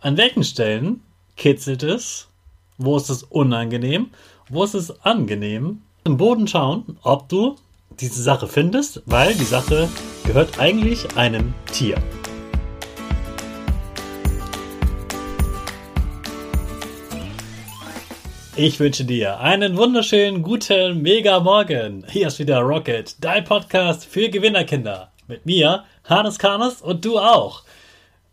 An welchen Stellen kitzelt es? Wo ist es unangenehm? Wo ist es angenehm? Im Boden schauen, ob du diese Sache findest, weil die Sache gehört eigentlich einem Tier. Ich wünsche dir einen wunderschönen guten Mega Morgen. Hier ist wieder Rocket, dein Podcast für Gewinnerkinder. Mit mir, Hannes Karnes und du auch.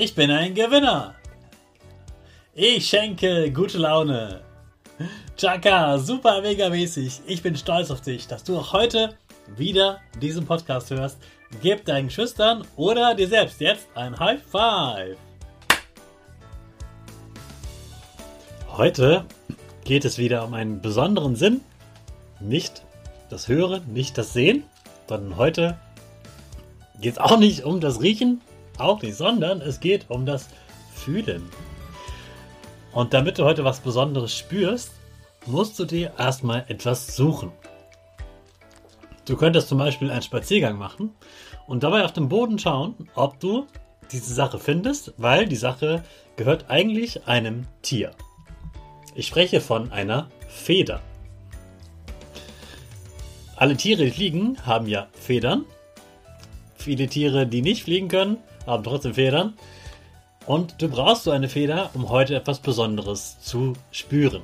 Ich bin ein Gewinner. Ich schenke gute Laune. Chaka, super mega mäßig. Ich bin stolz auf dich, dass du auch heute wieder diesen Podcast hörst. Gib deinen Schüchtern oder dir selbst jetzt ein High Five. Heute geht es wieder um einen besonderen Sinn. Nicht das Hören, nicht das Sehen, sondern heute geht es auch nicht um das Riechen, auch nicht, sondern es geht um das Fühlen. Und damit du heute was Besonderes spürst, musst du dir erstmal etwas suchen. Du könntest zum Beispiel einen Spaziergang machen und dabei auf dem Boden schauen, ob du diese Sache findest, weil die Sache gehört eigentlich einem Tier. Ich spreche von einer Feder. Alle Tiere, die fliegen, haben ja Federn. Viele Tiere, die nicht fliegen können, haben trotzdem Federn. Und du brauchst so eine Feder, um heute etwas Besonderes zu spüren.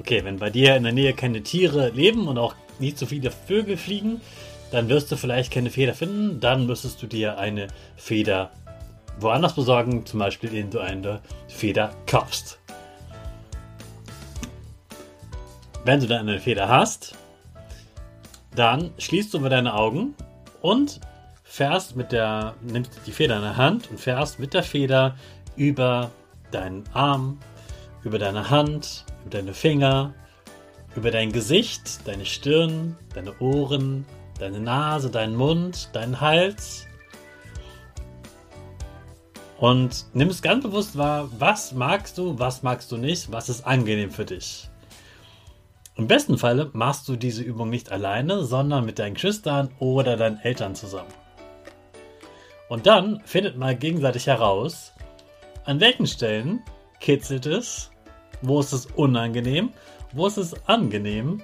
Okay, wenn bei dir in der Nähe keine Tiere leben und auch nicht so viele Vögel fliegen, dann wirst du vielleicht keine Feder finden. Dann müsstest du dir eine Feder woanders besorgen, zum Beispiel indem du eine Feder kaufst. Wenn du dann eine Feder hast, dann schließt du mit deine Augen und fährst mit der, nimmst die Feder in der Hand und fährst mit der Feder über deinen Arm, über deine Hand, über deine Finger, über dein Gesicht, deine Stirn, deine Ohren, deine Nase, deinen Mund, deinen Hals. Und nimmst ganz bewusst wahr, was magst du, was magst du nicht, was ist angenehm für dich. Im besten Falle machst du diese Übung nicht alleine, sondern mit deinen Geschwistern oder deinen Eltern zusammen. Und dann findet mal gegenseitig heraus, an welchen Stellen kitzelt es, wo ist es unangenehm, wo ist es angenehm,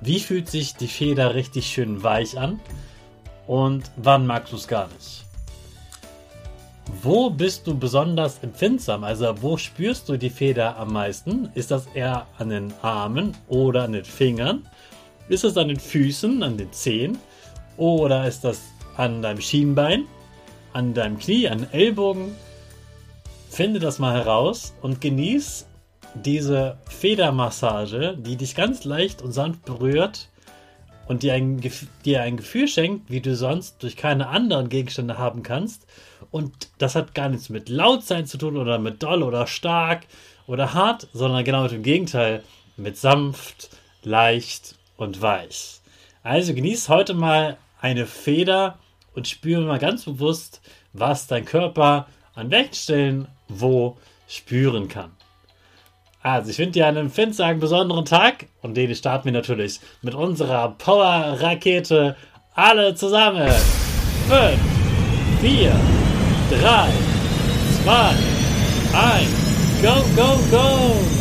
wie fühlt sich die Feder richtig schön weich an und wann magst du es gar nicht. Wo bist du besonders empfindsam? Also wo spürst du die Feder am meisten? Ist das eher an den Armen oder an den Fingern? Ist es an den Füßen, an den Zehen? Oder ist das an deinem Schienbein, an deinem Knie, an Ellbogen? Finde das mal heraus und genieß diese Federmassage, die dich ganz leicht und sanft berührt und dir ein, dir ein Gefühl schenkt, wie du sonst durch keine anderen Gegenstände haben kannst. Und das hat gar nichts mit laut sein zu tun oder mit doll oder stark oder hart, sondern genau mit dem Gegenteil, mit sanft, leicht und weich. Also genieß heute mal eine Feder und spüre mal ganz bewusst, was dein Körper an welchen Stellen wo spüren kann. Also, ich wünsche dir einen finsteren, besonderen Tag und den starten wir natürlich mit unserer Power-Rakete alle zusammen. 5, 4, 3, 2, 1, go, go, go!